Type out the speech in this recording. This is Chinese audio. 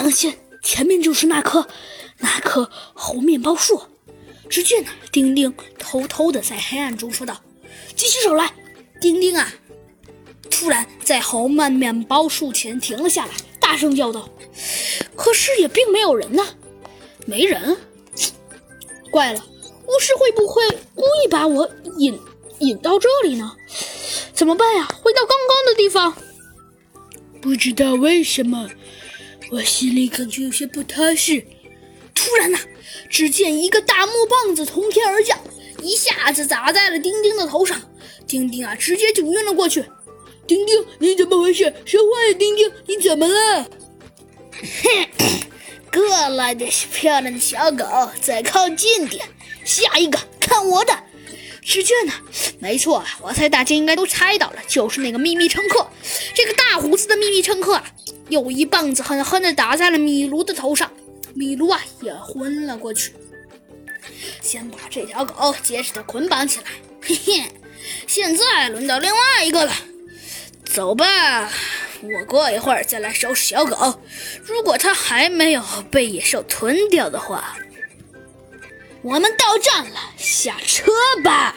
当心，前面就是那棵那棵猴面包树。只见呢，丁丁偷偷的在黑暗中说道：“举起手来。”丁丁啊，突然在猴曼面包树前停了下来，大声叫道：“可是也并没有人呢，没人。怪了，巫师会不会故意把我引引到这里呢？怎么办呀？回到刚刚的地方。不知道为什么，我心里感觉有些不踏实。突然呐，只见一个大木棒子从天而降，一下子砸在了丁丁的头上。丁丁啊，直接就晕了过去。丁丁，你怎么回事？说话呀，丁丁，你怎么了？哼，过来的漂亮的小狗，再靠近点。下一个，看我的！只见呢，没错，我猜大家应该都猜到了，就是那个秘密乘客。这个大胡子的秘密乘客啊，又一棒子狠狠地打在了米卢的头上。米卢啊，也昏了过去。先把这条狗结实的捆绑起来。嘿嘿，现在轮到另外一个了。走吧，我过一会儿再来收拾小狗。如果它还没有被野兽吞掉的话，我们到站了，下车吧。